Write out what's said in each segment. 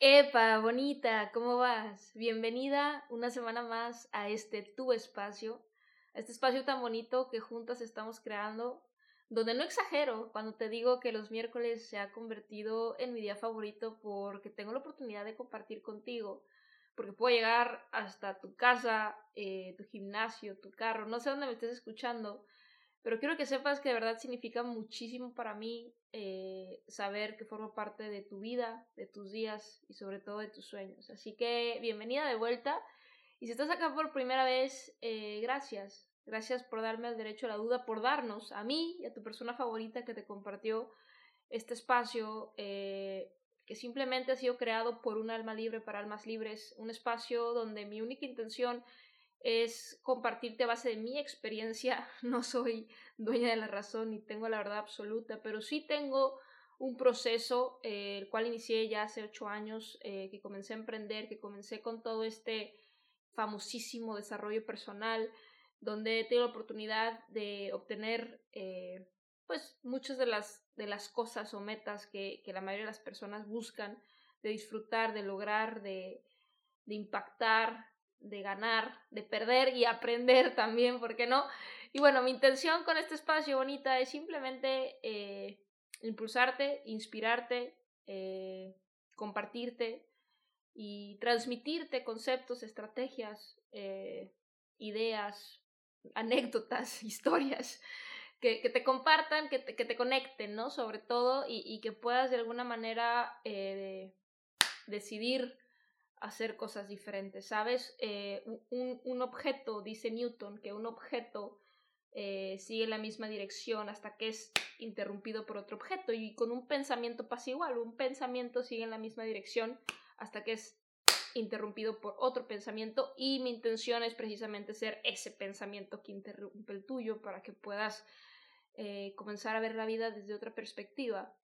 Epa, bonita, ¿cómo vas? Bienvenida una semana más a este tu espacio, a este espacio tan bonito que juntas estamos creando, donde no exagero cuando te digo que los miércoles se ha convertido en mi día favorito porque tengo la oportunidad de compartir contigo, porque puedo llegar hasta tu casa, eh, tu gimnasio, tu carro, no sé dónde me estés escuchando, pero quiero que sepas que de verdad significa muchísimo para mí eh, saber que formo parte de tu vida, de tus días y sobre todo de tus sueños. Así que bienvenida de vuelta. Y si estás acá por primera vez, eh, gracias. Gracias por darme el derecho a la duda, por darnos a mí y a tu persona favorita que te compartió este espacio eh, que simplemente ha sido creado por un alma libre para almas libres. Un espacio donde mi única intención es compartirte a base de mi experiencia. No soy dueña de la razón ni tengo la verdad absoluta, pero sí tengo un proceso, eh, el cual inicié ya hace ocho años, eh, que comencé a emprender, que comencé con todo este famosísimo desarrollo personal, donde he tenido la oportunidad de obtener eh, pues muchas de las, de las cosas o metas que, que, la mayoría de las personas buscan, de disfrutar, de lograr, de, de impactar, de ganar, de perder y aprender también, ¿por qué no? Y bueno, mi intención con este espacio bonita es simplemente eh, impulsarte, inspirarte, eh, compartirte y transmitirte conceptos, estrategias, eh, ideas, anécdotas, historias que, que te compartan, que te, que te, conecten, ¿no? Sobre todo y, y, que puedas de alguna manera decidir hacer cosas diferentes, ¿sabes? Eh, un, un, objeto, dice Newton, que un objeto eh, sigue la misma dirección hasta que es interrumpido por otro objeto y con un pensamiento pasa igual, un pensamiento sigue en la misma dirección hasta que es interrumpido por otro pensamiento y mi intención es precisamente ser ese pensamiento que interrumpe el tuyo para que puedas eh, comenzar a ver la vida desde otra perspectiva.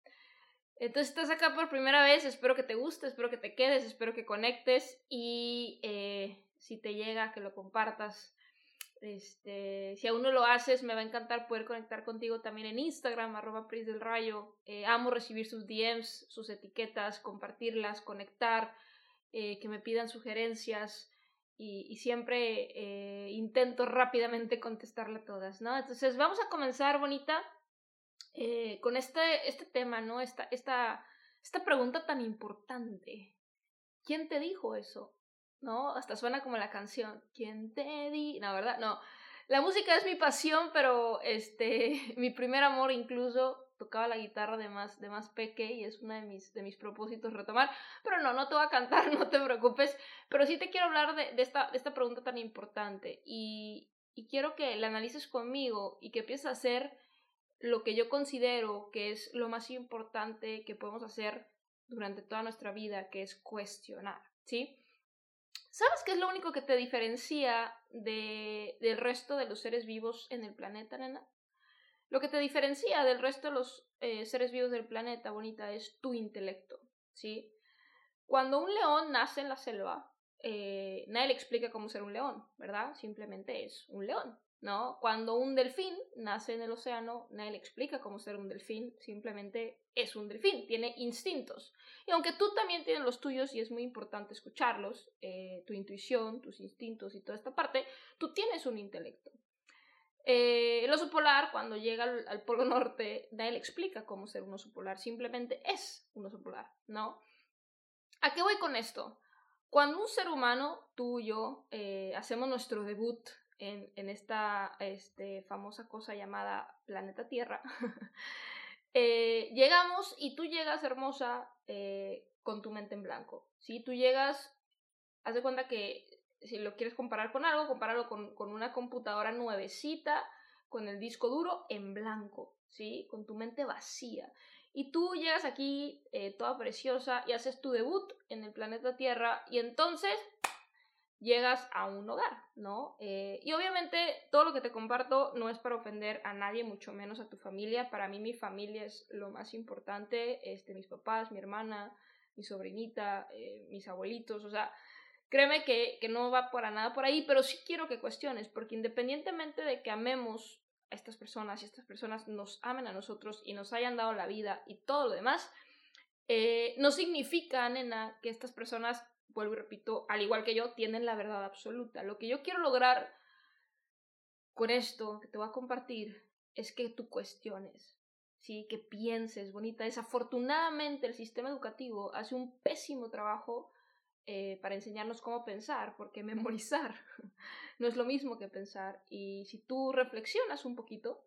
Entonces estás acá por primera vez, espero que te guste, espero que te quedes, espero que conectes y eh, si te llega, que lo compartas. Este, si aún no lo haces, me va a encantar poder conectar contigo también en Instagram, arroba Pris del Rayo. Eh, amo recibir sus DMs, sus etiquetas, compartirlas, conectar, eh, que me pidan sugerencias y, siempre intento rápidamente contestarle a todas, ¿no? Entonces vamos a comenzar, bonita. Eh, con este, este tema, ¿no? Esta, esta, esta pregunta tan importante. ¿Quién te dijo eso? ¿No? Hasta suena como la canción. ¿Quién te di? No, ¿verdad? No. La música es mi pasión, pero este, mi primer amor incluso tocaba la guitarra de más, de más peque y es uno de mis, de mis propósitos retomar. Pero no, no te voy a cantar, no te preocupes. Pero sí te quiero hablar de, de, esta, de esta pregunta tan importante y, y quiero que la analices conmigo y que empieces a hacer lo que yo considero que es lo más importante que podemos hacer durante toda nuestra vida, que es cuestionar, ¿sí? ¿Sabes qué es lo único que te diferencia de, del resto de los seres vivos en el planeta, nena? Lo que te diferencia del resto de los eh, seres vivos del planeta, bonita, es tu intelecto, ¿sí? Cuando un león nace en la selva, eh, nadie le explica cómo ser un león, ¿verdad? Simplemente es un león, ¿no? Cuando un delfín nace en el océano, nadie explica cómo ser un delfín, simplemente es un delfín, tiene instintos. Y aunque tú también tienes los tuyos y es muy importante escucharlos, eh, tu intuición, tus instintos y toda esta parte, tú tienes un intelecto. Eh, el oso polar, cuando llega al, polo norte, nadie explica cómo ser un oso polar, simplemente es un oso polar, ¿no? ¿A qué voy con esto? Cuando un ser humano, tú y yo, eh, hacemos nuestro debut en, esta este, famosa cosa llamada planeta Tierra, eh, llegamos y tú llegas hermosa eh, con tu mente en blanco. Si tú llegas, haz de cuenta que si lo quieres comparar con algo, compáralo con, con una computadora nuevecita, con el disco duro en blanco, ¿sí? Con tu mente vacía. Y tú llegas aquí eh, toda preciosa y haces tu debut en el planeta Tierra y entonces llegas a un hogar, ¿no? Eh, y obviamente todo lo que te comparto no es para ofender a nadie, mucho menos a tu familia. Para mí mi familia es lo más importante, este, mis papás, mi hermana, mi sobrinita, eh, mis abuelitos, o sea, créeme que, que no va para nada por ahí, pero sí quiero que cuestiones, porque independientemente de que amemos a estas personas y estas personas nos amen a nosotros y nos hayan dado la vida y todo lo demás, eh, no significa, nena, que estas personas, vuelvo y repito, al igual que yo, tienen la verdad absoluta. Lo que yo quiero lograr con esto que te voy a compartir es que tú cuestiones, ¿sí? que pienses, bonita. Desafortunadamente el sistema educativo hace un pésimo trabajo eh, para enseñarnos cómo pensar, porque memorizar no es lo mismo que pensar. Y si tú reflexionas un poquito,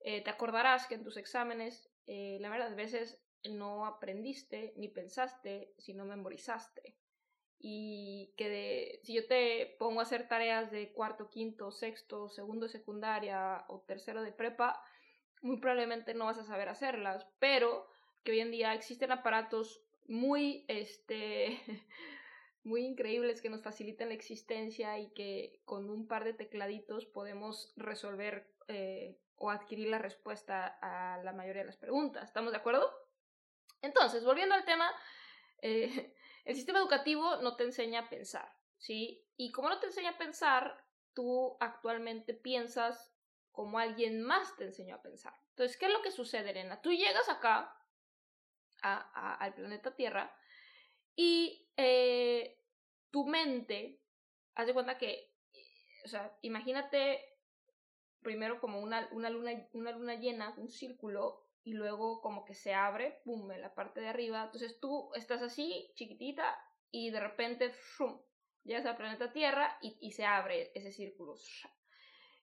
eh, te acordarás que en tus exámenes, eh, la verdad, a veces no aprendiste ni pensaste, sino memorizaste. Y que si yo te pongo a hacer tareas de cuarto, quinto, sexto, segundo de secundaria o tercero de prepa, muy probablemente no vas a saber hacerlas, pero que hoy en día existen aparatos muy este muy increíbles que nos facilitan la existencia y que con un par de tecladitos podemos resolver eh, o adquirir la respuesta a la mayoría de las preguntas. ¿Estamos de acuerdo? Entonces, volviendo al tema, eh, el sistema educativo no te enseña a pensar, ¿sí? Y como no te enseña a pensar, tú actualmente piensas como alguien más te enseñó a pensar. Entonces, ¿qué es lo que sucede, Elena? Tú llegas acá, al planeta Tierra, y eh, tu mente, haz de cuenta que, o sea, imagínate primero como una luna llena, un círculo, y luego como que se abre, pum, en la parte de arriba. Entonces tú estás así, chiquitita, y de repente, ¡fum! llegas al planeta Tierra y, y se abre ese círculo.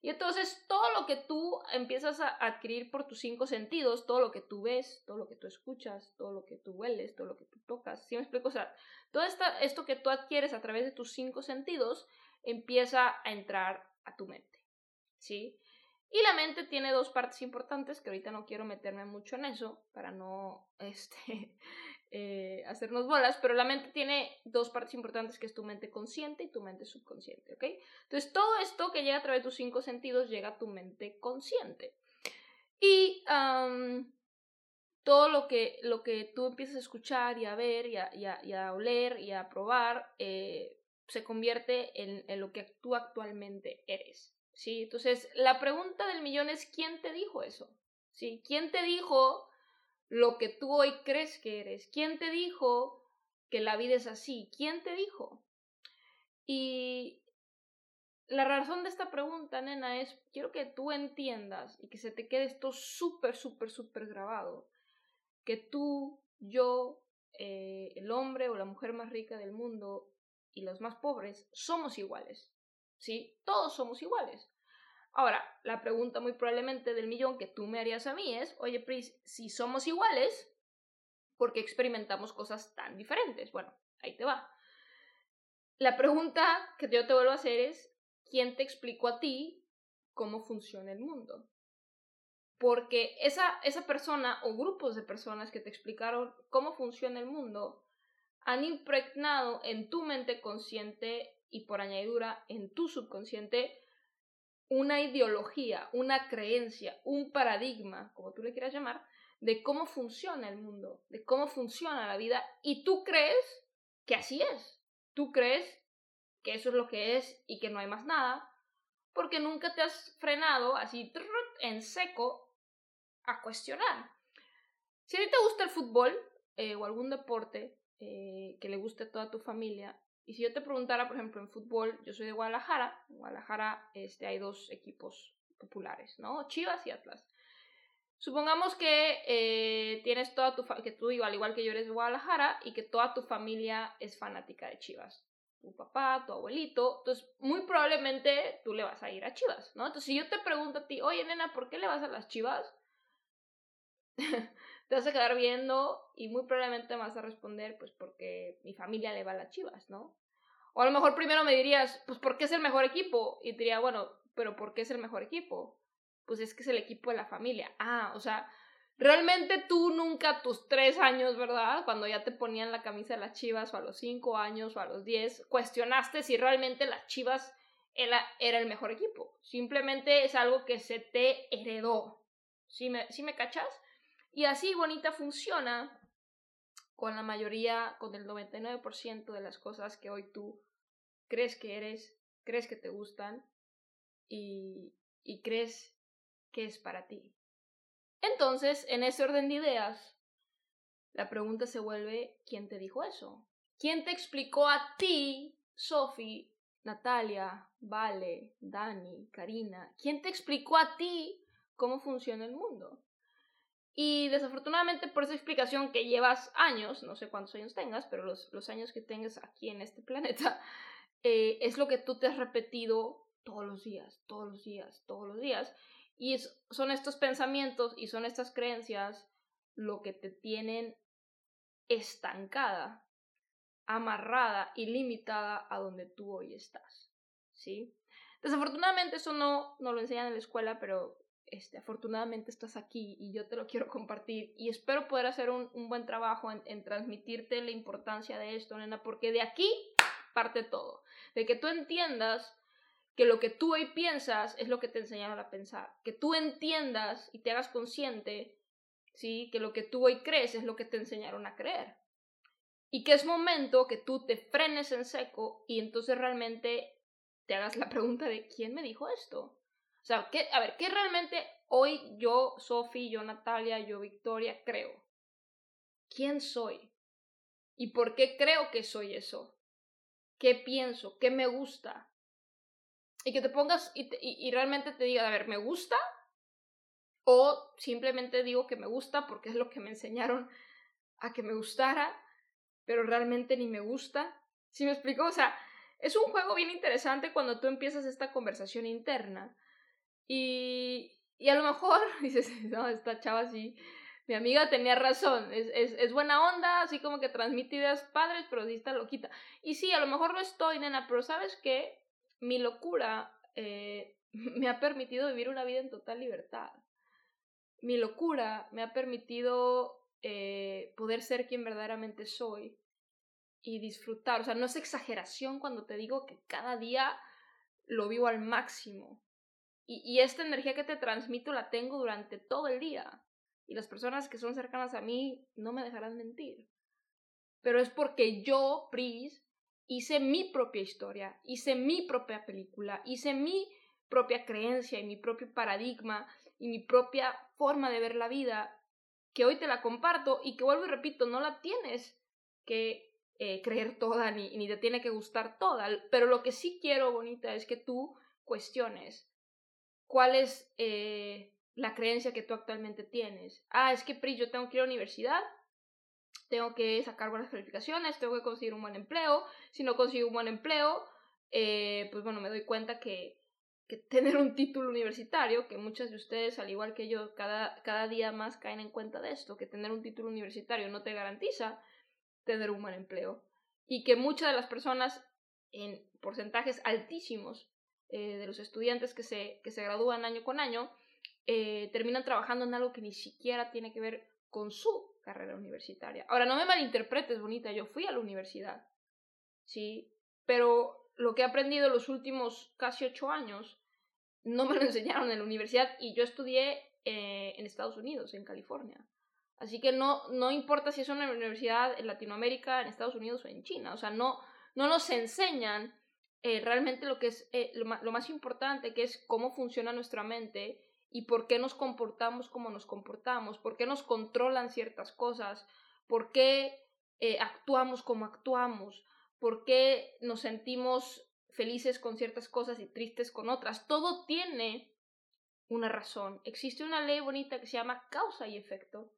Y entonces todo lo que tú empiezas a adquirir por tus cinco sentidos, todo lo que tú ves, todo lo que tú escuchas, todo lo que tú hueles, todo lo que tú tocas, ¿sí me explico? O sea, todo esta, esto que tú adquieres a través de tus cinco sentidos empieza a entrar a tu mente, ¿sí? Y la mente tiene dos partes importantes, que ahorita no quiero meterme mucho en eso, para no, este, eh, hacernos bolas, pero la mente tiene dos partes importantes que es tu mente consciente y tu mente subconsciente, ¿ok? Entonces todo esto que llega a través de tus cinco sentidos llega a tu mente consciente. Y todo lo que, lo que tú empiezas a escuchar y a ver y a, a, oler y a probar eh, se convierte en, en lo que tú actualmente eres, ¿sí? Entonces la pregunta del millón es ¿quién te dijo eso? ¿Sí? ¿Quién te dijo lo que tú hoy crees que eres. ¿Quién te dijo que la vida es así? ¿Quién te dijo? Y la razón de esta pregunta, nena, es quiero que tú entiendas y que se te quede esto súper, súper, súper grabado. Que tú, yo, eh, el hombre o la mujer más rica del mundo y los más pobres somos iguales. ¿Sí? Todos somos iguales. Ahora, la pregunta muy probablemente del millón que tú me harías a mí es, oye, Pris, si somos iguales, ¿por qué experimentamos cosas tan diferentes? Bueno, ahí te va. La pregunta que yo te vuelvo a hacer es, ¿quién te explicó a ti cómo funciona el mundo? Porque esa, esa persona o grupos de personas que te explicaron cómo funciona el mundo han impregnado en tu mente consciente y por añadidura en tu subconsciente una ideología, una creencia, un paradigma, como tú le quieras llamar, de cómo funciona el mundo, de cómo funciona la vida, y tú crees que así es. Tú crees que eso es lo que es y que no hay más nada, porque nunca te has frenado así en seco a cuestionar. Si a ti te gusta el fútbol eh, o algún deporte eh, que le guste a toda tu familia, y si yo te preguntara, por ejemplo, en fútbol, yo soy de Guadalajara, en Guadalajara este, hay dos equipos populares, ¿no? Chivas y Atlas. Supongamos que eh, tienes toda tu que tú al igual que yo eres de Guadalajara y que toda tu familia es fanática de Chivas. Tu papá, tu abuelito, entonces muy probablemente tú le vas a ir a Chivas, ¿no? Entonces si yo te pregunto a ti, oye nena, ¿por qué le vas a las Chivas? te vas a quedar viendo y muy probablemente vas a responder, pues porque mi familia le va a las chivas, ¿no? O a lo mejor primero me dirías, pues porque es el mejor equipo. Y diría, bueno, pero ¿por qué es el mejor equipo? Pues es que es el equipo de la familia. Ah, o sea, realmente tú nunca tus tres años, ¿verdad? Cuando ya te ponían la camisa de las chivas, o a los cinco años, o a los diez, cuestionaste si realmente las chivas era, era el mejor equipo. Simplemente es algo que se te heredó. ¿Sí me, ¿Sí me cachas? Y así bonita funciona con la mayoría, con el 99% de las cosas que hoy tú crees que eres, crees que te gustan y, y crees que es para ti. Entonces, en ese orden de ideas, la pregunta se vuelve, ¿quién te dijo eso? ¿Quién te explicó a ti, Sophie, Natalia, Vale, Dani, Karina? ¿Quién te explicó a ti cómo funciona el mundo? Y desafortunadamente por esa explicación que llevas años, no sé cuántos años tengas, pero los, los años que tengas aquí en este planeta, eh, es lo que tú te has repetido todos los días, todos los días, todos los días. Y son estos pensamientos y son estas creencias lo que te tienen estancada, amarrada y limitada a donde tú hoy estás. ¿Sí? Desafortunadamente eso no, no lo enseñan en la escuela, pero este, afortunadamente estás aquí y yo te lo quiero compartir y espero poder hacer un, buen trabajo en, en, transmitirte la importancia de esto, nena, porque de aquí parte todo, de que tú entiendas que lo que tú hoy piensas es lo que te enseñaron a pensar, que tú entiendas y te hagas consciente, ¿sí? Que lo que tú hoy crees es lo que te enseñaron a creer. Y que es momento que tú te frenes en seco y entonces realmente te hagas la pregunta de ¿quién me dijo esto? O sea, ¿qué, a ver, ¿qué realmente hoy yo, Sophie, yo, Natalia, yo, Victoria, creo? ¿Quién soy? ¿Y por qué creo que soy eso? ¿Qué pienso? ¿Qué me gusta? Y que te pongas y, y, realmente te diga, a ver, ¿me gusta? O simplemente digo que me gusta porque es lo que me enseñaron a que me gustara, pero realmente ni me gusta. ¿Sí me explico? O sea, es un juego bien interesante cuando tú empiezas esta conversación interna y, y a lo mejor dices, no, esta chava sí, mi amiga tenía razón, es, es, es, buena onda, así como que transmite ideas padres, pero sí está loquita. Y sí, a lo mejor no estoy, nena, pero sabes qué, mi locura eh, me ha permitido vivir una vida en total libertad. Mi locura me ha permitido eh, poder ser quien verdaderamente soy y disfrutar. O sea, no es exageración cuando te digo que cada día lo vivo al máximo. Y, esta energía que te transmito la tengo durante todo el día. Y las personas que son cercanas a mí no me dejarán mentir. Pero es porque yo, Pris, hice mi propia historia, hice mi propia película, hice mi propia creencia y mi propio paradigma y mi propia forma de ver la vida, que hoy te la comparto y que vuelvo y repito, no la tienes que eh, creer toda ni, ni te tiene que gustar toda, pero lo que sí quiero, bonita, es que tú cuestiones cuál es eh, la creencia que tú actualmente tienes. Ah, es que Pri, yo tengo que ir a la universidad, tengo que sacar buenas calificaciones, tengo que conseguir un buen empleo. Si no consigo un buen empleo, eh, pues bueno, me doy cuenta que, que, tener un título universitario, que muchas de ustedes, al igual que yo, cada, cada día más caen en cuenta de esto, que tener un título universitario no te garantiza tener un buen empleo. Y que muchas de las personas, en porcentajes altísimos, eh, de los estudiantes que se, que se gradúan año con año eh, terminan trabajando en algo que ni siquiera tiene que ver con su carrera universitaria. Ahora, no me malinterpretes, bonita, yo fui a la universidad, ¿sí? Pero lo que he aprendido los últimos casi ocho años no me lo enseñaron en la universidad y yo estudié eh, en Estados Unidos, en California. Así que no, no importa si es una universidad en Latinoamérica, en Estados Unidos o en China. O sea, no, no nos enseñan eh, realmente lo que es eh, lo, más importante, que es cómo funciona nuestra mente y por qué nos comportamos como nos comportamos, por qué nos controlan ciertas cosas, por qué eh, actuamos como actuamos, por qué nos sentimos felices con ciertas cosas y tristes con otras. Todo tiene una razón. Existe una ley bonita que se llama causa y efecto.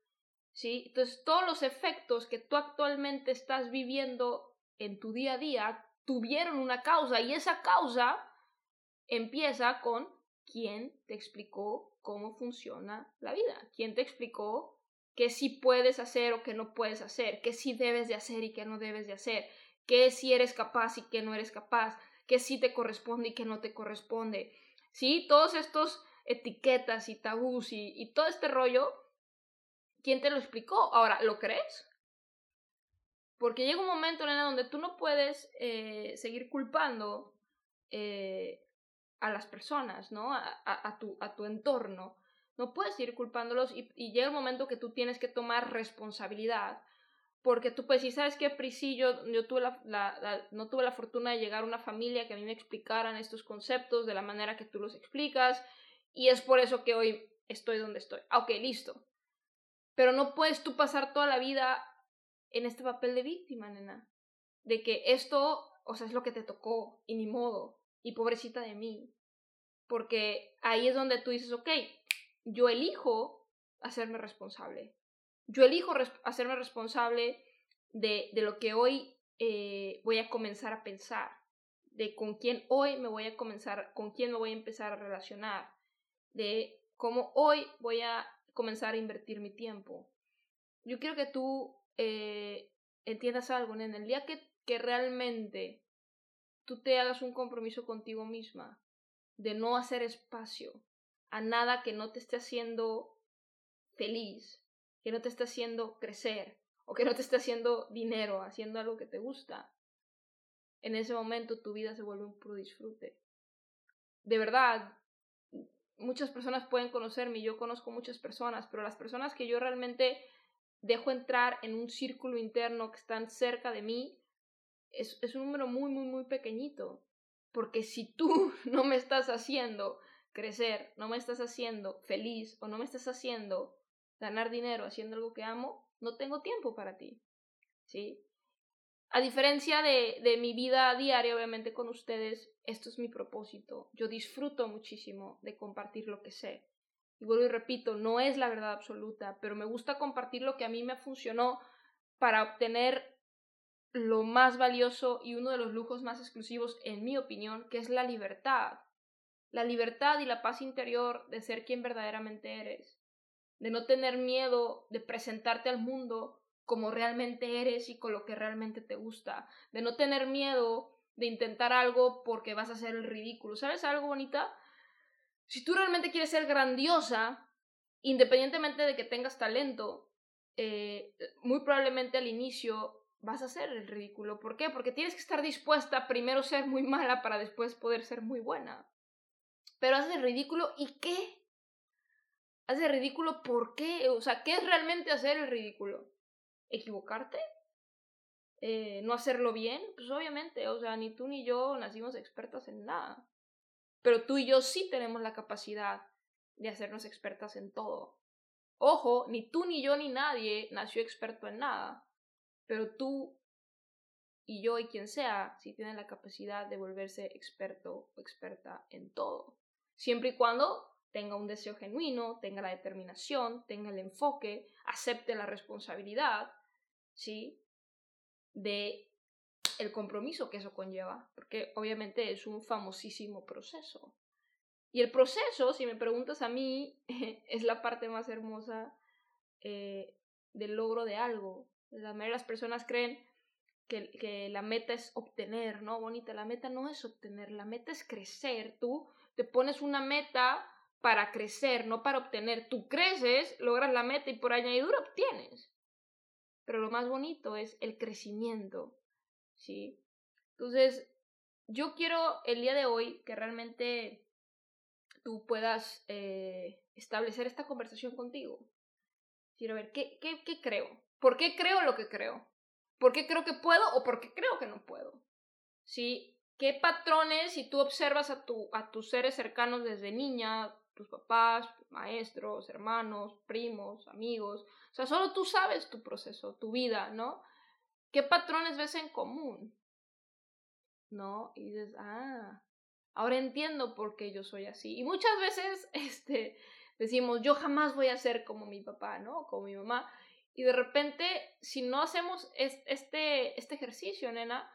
¿Sí? Entonces, todos los efectos que tú actualmente estás viviendo en tu día a día tuvieron una causa y esa causa empieza con quién te explicó cómo funciona la vida, quién te explicó qué sí puedes hacer o qué no puedes hacer, qué sí debes de hacer y qué no debes de hacer, qué sí eres capaz y qué no eres capaz, qué sí te corresponde y qué no te corresponde. ¿Sí? Todos estos etiquetas y tabús y, y todo este rollo, ¿quién te lo explicó? Ahora, ¿lo crees? Porque llega un momento, nena, donde tú no puedes eh, seguir culpando eh, a las personas, ¿no? A, tu, a tu entorno. No puedes seguir culpándolos y, y, llega el momento que tú tienes que tomar responsabilidad. Porque tú puedes decir, ¿sabes qué, Prisi? Yo, tuve la, no tuve la fortuna de llegar a una familia que a mí me explicaran estos conceptos de la manera que tú los explicas y es por eso que hoy estoy donde estoy. Ok, listo. Pero no puedes tú pasar toda la vida en este papel de víctima, nena. De que esto, o sea, es lo que te tocó y ni modo. Y pobrecita de mí. Porque ahí es donde tú dices, ok, yo elijo hacerme responsable. Yo elijo hacerme responsable de, de, lo que hoy eh, voy a comenzar a pensar. De con quién hoy me voy a comenzar, con quién me voy a empezar a relacionar. De cómo hoy voy a comenzar a invertir mi tiempo. Yo quiero que tú eh, entiendas algo, en el día que, que realmente tú te hagas un compromiso contigo misma de no hacer espacio a nada que no te esté haciendo feliz, que no te esté haciendo crecer o que no te esté haciendo dinero, haciendo algo que te gusta, en ese momento tu vida se vuelve un puro disfrute. De verdad, muchas personas pueden conocerme, yo conozco muchas personas, pero las personas que yo realmente dejo entrar en un círculo interno que están cerca de mí, es, es un número muy, muy, muy pequeñito. Porque si tú no me estás haciendo crecer, no me estás haciendo feliz o no me estás haciendo ganar dinero haciendo algo que amo, no tengo tiempo para ti. ¿Sí? A diferencia de, de mi vida diaria, obviamente con ustedes, esto es mi propósito. Yo disfruto muchísimo de compartir lo que sé y vuelvo y repito, no es la verdad absoluta, pero me gusta compartir lo que a mí me funcionó para obtener lo más valioso y uno de los lujos más exclusivos, en mi opinión, que es la libertad. La libertad y la paz interior de ser quien verdaderamente eres, de no tener miedo de presentarte al mundo como realmente eres y con lo que realmente te gusta, de no tener miedo de intentar algo porque vas a hacer el ridículo. ¿Sabes algo bonita? Si tú realmente quieres ser grandiosa, independientemente de que tengas talento, eh, muy probablemente al inicio vas a hacer el ridículo. ¿Por qué? Porque tienes que estar dispuesta a primero ser muy mala para después poder ser muy buena. Pero haces el ridículo y qué? Haces el ridículo ¿por qué? O sea, ¿qué es realmente hacer el ridículo? ¿Equivocarte? Eh, ¿No hacerlo bien? Pues obviamente, o sea, ni tú ni yo nacimos expertas en nada. Pero tú y yo sí tenemos la capacidad de hacernos expertas en todo. Ojo, ni tú ni yo ni nadie nació experto en nada, pero tú y yo y quien sea sí tienen la capacidad de volverse experto o experta en todo. Siempre y cuando tenga un deseo genuino, tenga la determinación, tenga el enfoque, acepte la responsabilidad, ¿sí? De el compromiso que eso conlleva, porque obviamente es un famosísimo proceso. Y el proceso, si me preguntas a mí, es la parte más hermosa eh, del logro de algo. La mayoría de las personas creen que, que, la meta es obtener, ¿no? Bonita, la meta no es obtener, la meta es crecer. Tú te pones una meta para crecer, no para obtener. Tú creces, logras la meta y por añadidura obtienes. Pero lo más bonito es el crecimiento, ¿sí? Entonces, yo quiero el día de hoy que realmente tú puedas eh, establecer esta conversación contigo. Quiero ver, ¿qué, qué, ¿qué creo? ¿Por qué creo lo que creo? ¿Por qué creo que puedo o por qué creo que no puedo? ¿Sí? ¿Qué patrones, si tú observas a, tu, a tus seres cercanos desde niña, tus papás, maestros, hermanos, primos, amigos, o sea, solo tú sabes tu proceso, tu vida, ¿no? ¿Qué patrones ves en común? ¿No? Y dices, ah, ahora entiendo por qué yo soy así. Y muchas veces, este, decimos, yo jamás voy a ser como mi papá, ¿no? Como mi mamá. Y de repente, si no hacemos este, este ejercicio, nena,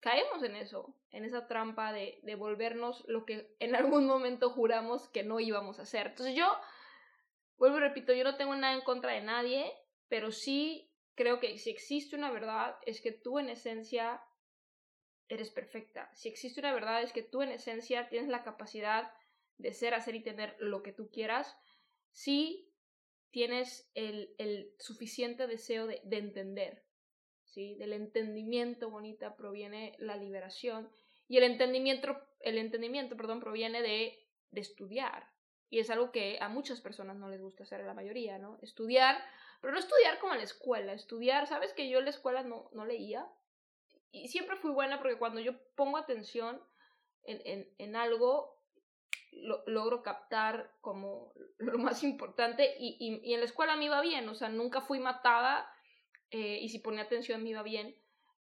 caemos en eso, en esa trampa de, de volvernos lo que en algún momento juramos que no íbamos a hacer. Entonces yo vuelvo y repito, yo no tengo nada en contra de nadie, pero sí creo que si existe una verdad es que tú en esencia eres perfecta. Si existe una verdad es que tú en esencia tienes la capacidad de ser, hacer y tener lo que tú quieras. Si tienes el, el suficiente deseo de, de entender. ¿sí? Del entendimiento bonita proviene la liberación y el entendimiento, el entendimiento perdón, proviene de, de estudiar. Y es algo que a muchas personas no les gusta hacer, a la mayoría, ¿no? Estudiar, pero no estudiar como en la escuela, estudiar, ¿sabes que yo en la escuela no, no leía? Y siempre fui buena porque cuando yo pongo atención en, en, en algo, lo, logro captar como lo más importante y, y, y, en la escuela me iba bien, o sea, nunca fui matada eh, y si ponía atención me iba bien,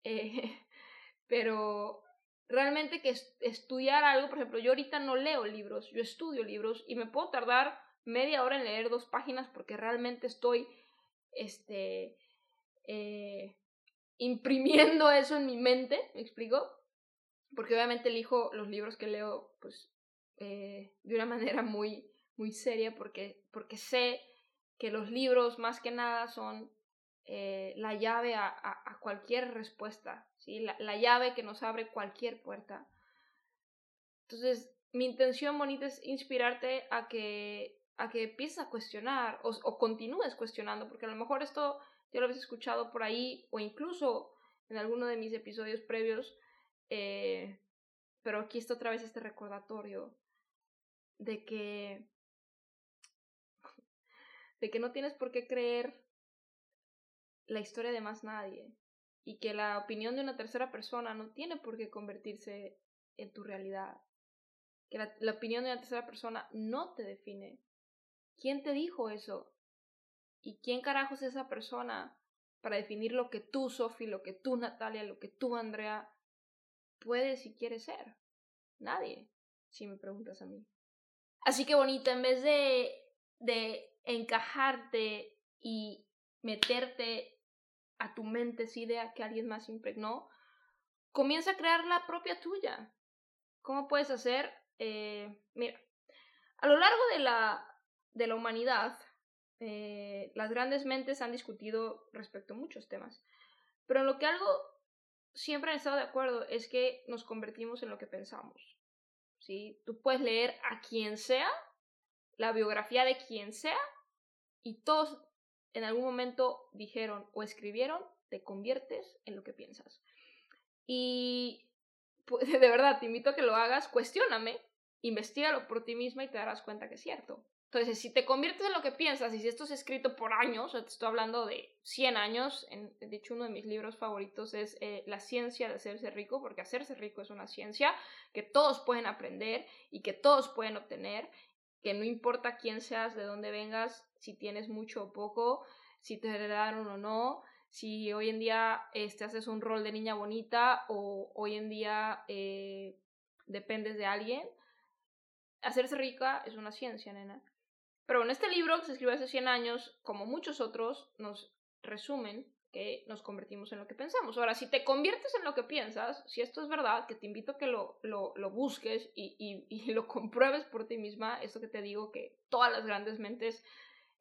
eh, pero realmente que estudiar algo, por ejemplo, yo ahorita no leo libros, yo estudio libros y me puedo tardar media hora en leer dos páginas porque realmente estoy, este, eh, imprimiendo eso en mi mente, ¿me explico? Porque obviamente elijo los libros que leo, pues, eh, de una manera muy, muy seria porque, porque sé que los libros más que nada son eh, la llave a, cualquier respuesta. La, la, llave que nos abre cualquier puerta. Entonces, mi intención bonita es inspirarte a que, a que empieces a cuestionar o, o continúes cuestionando, porque a lo mejor esto ya lo habéis escuchado por ahí o incluso en alguno de mis episodios previos, eh, pero aquí está otra vez este recordatorio de que de que no tienes por qué creer la historia de más nadie y que la opinión de una tercera persona no tiene por qué convertirse en tu realidad. Que la, la opinión de una tercera persona no te define. ¿Quién te dijo eso? ¿Y quién carajo es esa persona para definir lo que tú, Sophie, lo que tú, Natalia, lo que tú, Andrea, puedes y quieres ser? Nadie, si me preguntas a mí. Así que bonita, en vez de, de encajarte y meterte a tu mente esa idea que alguien más impregnó, comienza a crear la propia tuya. ¿Cómo puedes hacer? Eh, mira, a lo largo de la, de la humanidad, eh, las grandes mentes han discutido respecto a muchos temas, pero en lo que algo siempre han estado de acuerdo es que nos convertimos en lo que pensamos. ¿sí? Tú puedes leer a quien sea, la biografía de quien sea, y todos en algún momento dijeron o escribieron, te conviertes en lo que piensas. Y pues, de verdad, te invito a que lo hagas, cuestióname, investigalo por ti misma y te darás cuenta que es cierto. Entonces, si te conviertes en lo que piensas y si esto es escrito por años, te estoy hablando de 100 años, en, de hecho uno de mis libros favoritos es eh, La ciencia de hacerse rico, porque hacerse rico es una ciencia que todos pueden aprender y que todos pueden obtener que no importa quién seas, de dónde vengas, si tienes mucho o poco, si te heredaron o no, si hoy en día este, haces un rol de niña bonita o hoy en día eh, dependes de alguien. Hacerse rica es una ciencia, nena. Pero en este libro, que se escribió hace 100 años, como muchos otros, nos resumen que nos convertimos en lo que pensamos. Ahora, si te conviertes en lo que piensas, si esto es verdad, que te invito a que lo, lo, busques y, y, y, lo compruebes por ti misma, esto que te digo, que todas las grandes mentes,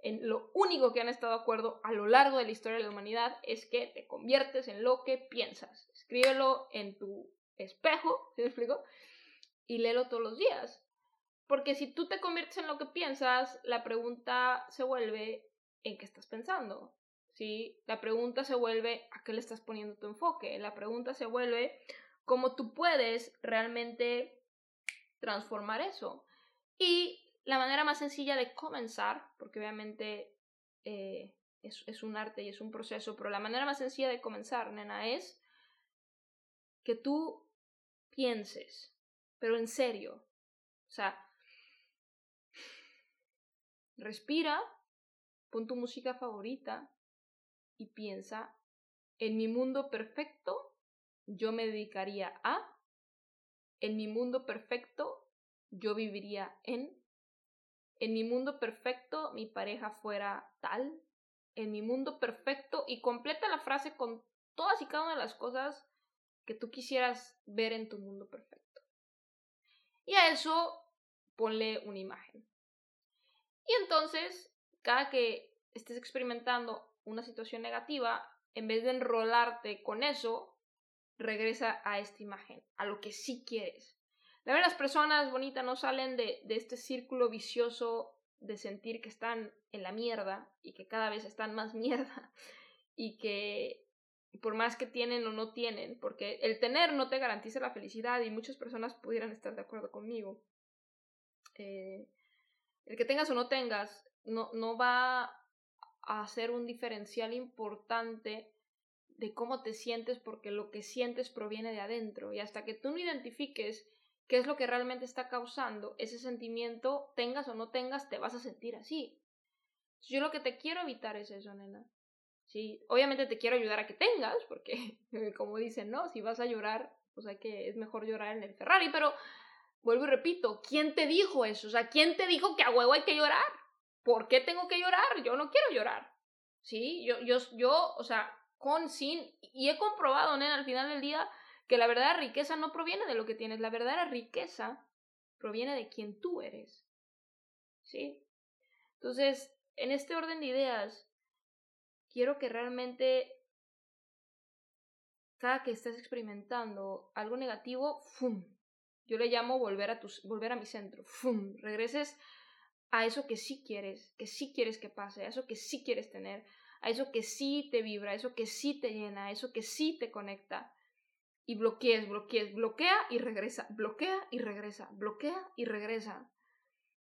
en lo único que han estado de acuerdo a lo largo de la historia de la humanidad es que te conviertes en lo que piensas. Escríbelo en tu espejo, ¿sí me explico? Y léelo todos los días. Porque si tú te conviertes en lo que piensas, la pregunta se vuelve en qué estás pensando. ¿Sí? La pregunta se vuelve a qué le estás poniendo tu enfoque. La pregunta se vuelve cómo tú puedes realmente transformar eso. Y la manera más sencilla de comenzar, porque obviamente eh, es, es un arte y es un proceso, pero la manera más sencilla de comenzar, nena, es que tú pienses, pero en serio. O sea, respira, pon tu música favorita, y piensa, en mi mundo perfecto yo me dedicaría a, en mi mundo perfecto yo viviría en, en mi mundo perfecto mi pareja fuera tal, en mi mundo perfecto y completa la frase con todas y cada una de las cosas que tú quisieras ver en tu mundo perfecto. Y a eso ponle una imagen. Y entonces cada que estés experimentando una situación negativa, en vez de enrolarte con eso, regresa a esta imagen, a lo que sí quieres. La verdad, las personas bonitas no salen de, de este círculo vicioso de sentir que están en la mierda y que cada vez están más mierda y que por más que tienen o no tienen, porque el tener no te garantiza la felicidad y muchas personas pudieran estar de acuerdo conmigo. Eh, el que tengas o no tengas no, no va a ser un diferencial importante de cómo te sientes porque lo que sientes proviene de adentro y hasta que tú no identifiques qué es lo que realmente está causando ese sentimiento, tengas o no tengas, te vas a sentir así. Yo lo que te quiero evitar es eso, nena. Sí, obviamente te quiero ayudar a que tengas, porque como dicen, ¿no? Si vas a llorar, pues hay que es mejor llorar en el Ferrari, pero vuelvo y repito, ¿quién te dijo eso? O sea, ¿quién te dijo que a huevo hay que llorar? ¿Por qué tengo que llorar? Yo no quiero llorar. Sí, yo yo yo, o sea, con sin y he comprobado, nena, al final del día que la verdadera riqueza no proviene de lo que tienes, la verdadera riqueza proviene de quien tú eres. ¿Sí? Entonces, en este orden de ideas, quiero que realmente cada que estés experimentando algo negativo, ¡fum! Yo le llamo volver a, volver a mi centro, ¡fum! Regreses a eso que sí quieres, que sí quieres que pase, a eso que sí quieres tener, a eso que sí te vibra, a eso que sí te llena, a eso que sí te conecta y bloquees, bloquees, bloquea y regresa, bloquea y regresa, bloquea y regresa.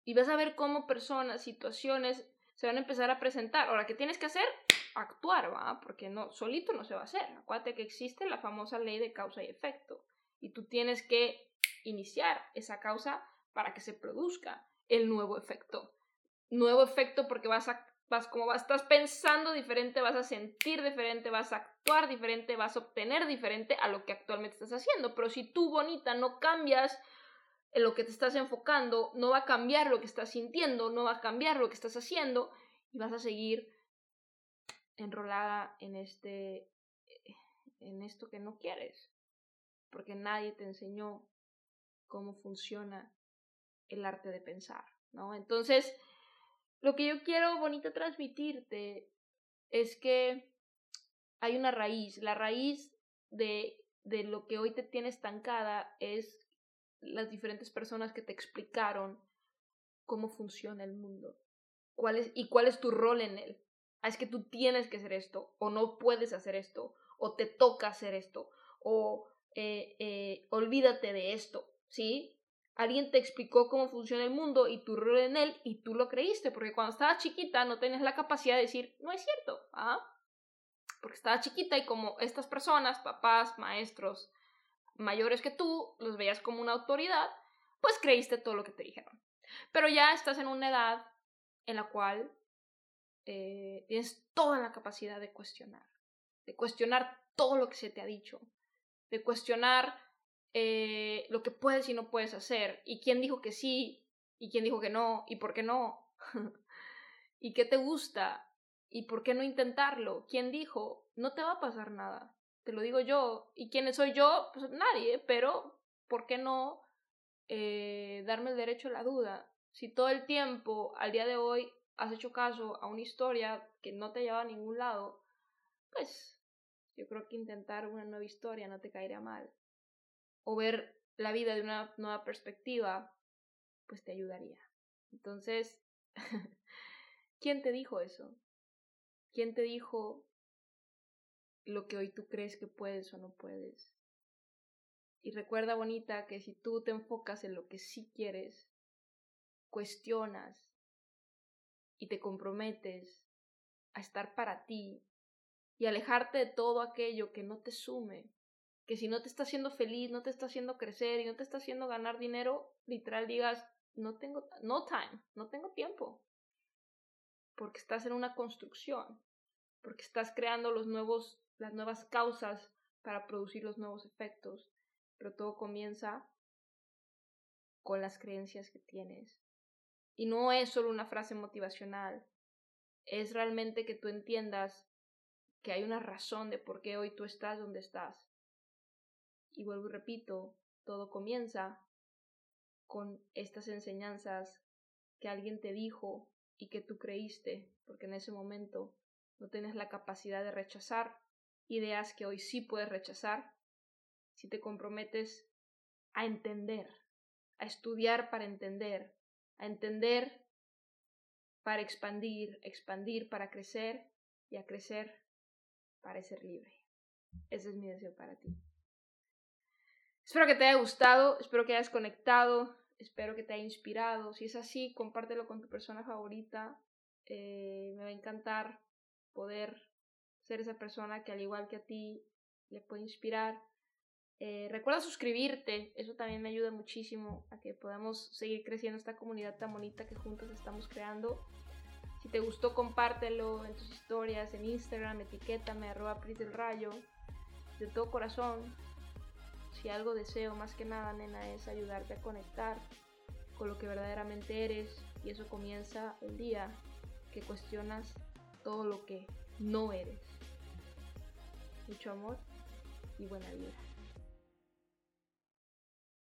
Y vas a ver cómo personas, situaciones se van a empezar a presentar. Ahora, ¿qué tienes que hacer? Actuar, ¿va? Porque no, solito no se va a hacer. Acuérdate que existe la famosa ley de causa y efecto. Y tú tienes que iniciar esa causa para que se produzca el nuevo efecto. Nuevo efecto porque vas a vas como vas, estás pensando diferente, vas a sentir diferente, vas a actuar diferente, vas a obtener diferente a lo que actualmente estás haciendo. Pero si tú, bonita, no cambias en lo que te estás enfocando, no va a cambiar lo que estás sintiendo, no va a cambiar lo que estás haciendo y vas a seguir enrolada en este en esto que no quieres, porque nadie te enseñó cómo funciona el arte de pensar, ¿no? Entonces, lo que yo quiero, bonita, transmitirte es que hay una raíz. La raíz de, de lo que hoy te tiene estancada es las diferentes personas que te explicaron cómo funciona el mundo. Cuál es, y cuál es tu rol en él. Ah, es que tú tienes que hacer esto, o no puedes hacer esto, o te toca hacer esto, o eh, eh, olvídate de esto, ¿sí? Alguien te explicó cómo funciona el mundo y tu rol en él y tú lo creíste, porque cuando estaba chiquita no tenías la capacidad de decir, no es cierto, ¿ah? Porque estaba chiquita y como estas personas, papás, maestros, mayores que tú, los veías como una autoridad, pues creíste todo lo que te dijeron. Pero ya estás en una edad en la cual eh, tienes toda la capacidad de cuestionar, de cuestionar todo lo que se te ha dicho, de cuestionar eh, lo que puedes y no puedes hacer, y quién dijo que sí, y quién dijo que no, y por qué no, y qué te gusta, y por qué no intentarlo, quién dijo, no te va a pasar nada, te lo digo yo, y quién soy yo, pues nadie, pero ¿por qué no eh, darme el derecho a la duda? Si todo el tiempo, al día de hoy, has hecho caso a una historia que no te lleva a ningún lado, pues yo creo que intentar una nueva historia no te caería mal o ver la vida de una nueva perspectiva, pues te ayudaría. Entonces, ¿quién te dijo eso? ¿Quién te dijo lo que hoy tú crees que puedes o no puedes? Y recuerda, bonita, que si tú te enfocas en lo que sí quieres, cuestionas y te comprometes a estar para ti y alejarte de todo aquello que no te sume, que si no te está haciendo feliz, no te está haciendo crecer y no te está haciendo ganar dinero, literal digas, no tengo, no time, no tengo tiempo. Porque estás en una construcción, porque estás creando los nuevos, las nuevas causas para producir los nuevos efectos, pero todo comienza con las creencias que tienes. Y no es solo una frase motivacional, es realmente que tú entiendas que hay una razón de por qué hoy tú estás donde estás y vuelvo y repito, todo comienza con estas enseñanzas que alguien te dijo y que tú creíste, porque en ese momento no tienes la capacidad de rechazar ideas que hoy sí puedes rechazar, si te comprometes a entender, a estudiar para entender, a entender para expandir, expandir para crecer y a crecer para ser libre. Ese es mi deseo para ti. Espero que te haya gustado, espero que hayas conectado, espero que te haya inspirado. Si es así, compártelo con tu persona favorita. Eh, me va a encantar poder ser esa persona que al igual que a ti le puede inspirar. Eh, recuerda suscribirte, eso también me ayuda muchísimo a que podamos seguir creciendo esta comunidad tan bonita que juntos estamos creando. Si te gustó, compártelo en tus historias, en Instagram, etiquétame, arroba Pris del Rayo, de todo corazón. Si algo deseo más que nada, nena, es ayudarte a conectar con lo que verdaderamente eres y eso comienza el día que cuestionas todo lo que no eres. Mucho amor y buena vida.